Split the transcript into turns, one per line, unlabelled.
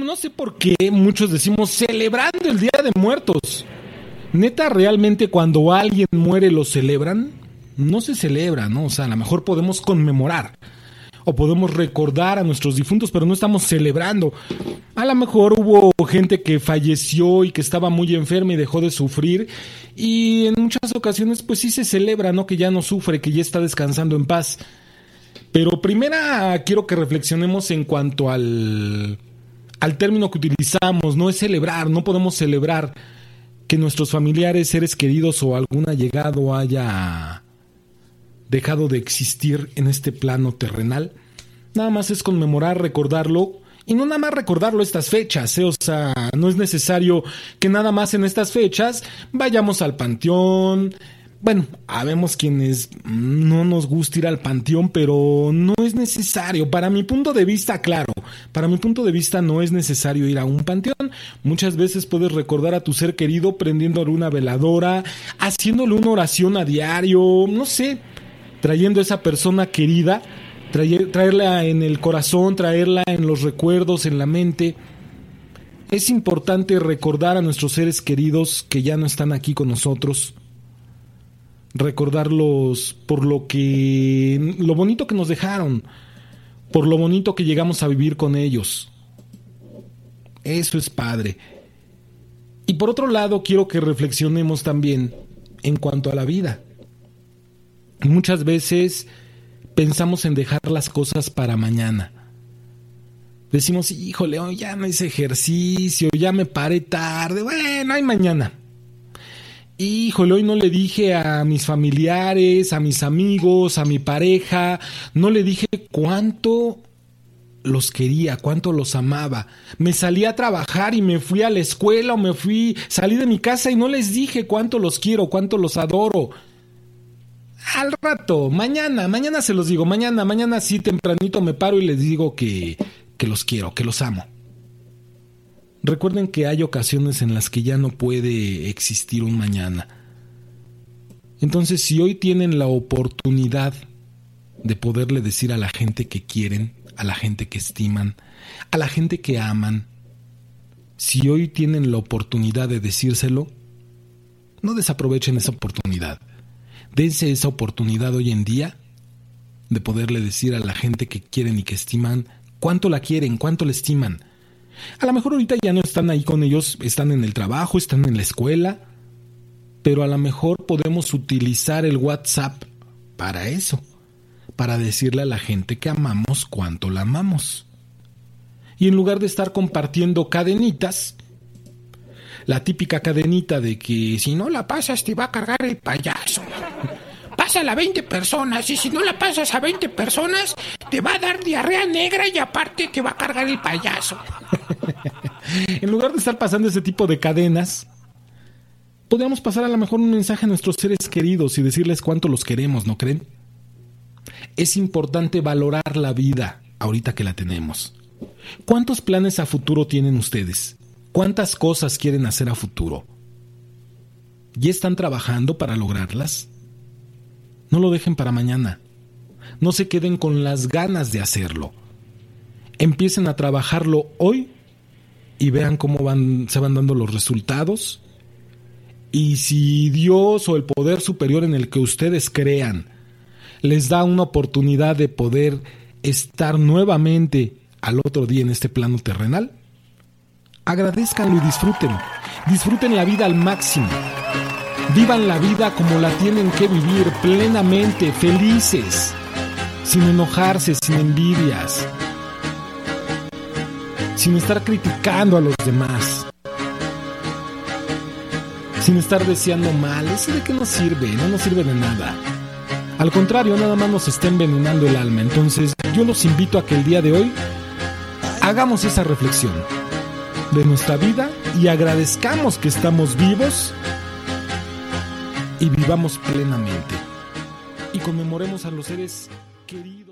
no sé por qué muchos decimos celebrando el Día de Muertos. Neta, realmente cuando alguien muere lo celebran, no se celebra, ¿no? O sea, a lo mejor podemos conmemorar o podemos recordar a nuestros difuntos, pero no estamos celebrando. A lo mejor hubo gente que falleció y que estaba muy enferma y dejó de sufrir y en muchas ocasiones pues sí se celebra, ¿no? Que ya no sufre, que ya está descansando en paz. Pero primera quiero que reflexionemos en cuanto al al término que utilizamos, no es celebrar, no podemos celebrar que nuestros familiares, seres queridos o algún allegado haya dejado de existir en este plano terrenal. Nada más es conmemorar, recordarlo y no nada más recordarlo estas fechas, ¿eh? o sea, no es necesario que nada más en estas fechas vayamos al panteón, bueno, habemos quienes no nos gusta ir al panteón, pero no es necesario. Para mi punto de vista, claro, para mi punto de vista no es necesario ir a un panteón. Muchas veces puedes recordar a tu ser querido prendiéndole una veladora, haciéndole una oración a diario, no sé, trayendo a esa persona querida, traerla en el corazón, traerla en los recuerdos, en la mente. Es importante recordar a nuestros seres queridos que ya no están aquí con nosotros recordarlos por lo que lo bonito que nos dejaron, por lo bonito que llegamos a vivir con ellos. Eso es padre. Y por otro lado, quiero que reflexionemos también en cuanto a la vida. Muchas veces pensamos en dejar las cosas para mañana. Decimos, híjole, hoy ya no hice ejercicio, ya me paré tarde, bueno, hay mañana híjole, hoy no le dije a mis familiares, a mis amigos, a mi pareja, no le dije cuánto los quería, cuánto los amaba. Me salí a trabajar y me fui a la escuela o me fui, salí de mi casa y no les dije cuánto los quiero, cuánto los adoro. Al rato, mañana, mañana se los digo, mañana, mañana sí tempranito me paro y les digo que, que los quiero, que los amo. Recuerden que hay ocasiones en las que ya no puede existir un mañana. Entonces, si hoy tienen la oportunidad de poderle decir a la gente que quieren, a la gente que estiman, a la gente que aman, si hoy tienen la oportunidad de decírselo, no desaprovechen esa oportunidad. Dense esa oportunidad hoy en día de poderle decir a la gente que quieren y que estiman cuánto la quieren, cuánto la estiman a lo mejor ahorita ya no están ahí con ellos, están en el trabajo, están en la escuela, pero a lo mejor podemos utilizar el WhatsApp para eso, para decirle a la gente que amamos cuánto la amamos. Y en lugar de estar compartiendo cadenitas, la típica cadenita de que si no la pasas te va a cargar el payaso. Pásala a 20 personas y si no la pasas a 20 personas te va a dar diarrea negra y aparte te va a cargar el payaso. En lugar de estar pasando ese tipo de cadenas, podríamos pasar a lo mejor un mensaje a nuestros seres queridos y decirles cuánto los queremos, ¿no creen? Es importante valorar la vida ahorita que la tenemos. ¿Cuántos planes a futuro tienen ustedes? ¿Cuántas cosas quieren hacer a futuro? ¿Ya están trabajando para lograrlas? No lo dejen para mañana. No se queden con las ganas de hacerlo. Empiecen a trabajarlo hoy y vean cómo se van dando los resultados. Y si Dios o el poder superior en el que ustedes crean les da una oportunidad de poder estar nuevamente al otro día en este plano terrenal, agradezcanlo y disfruten. Disfruten la vida al máximo. Vivan la vida como la tienen que vivir, plenamente, felices, sin enojarse, sin envidias, sin estar criticando a los demás, sin estar deseando mal. Eso de que no sirve, no nos sirve de nada. Al contrario, nada más nos está envenenando el alma. Entonces, yo los invito a que el día de hoy hagamos esa reflexión. de nuestra vida y agradezcamos que estamos vivos y vivamos plenamente. Y conmemoremos a los seres queridos.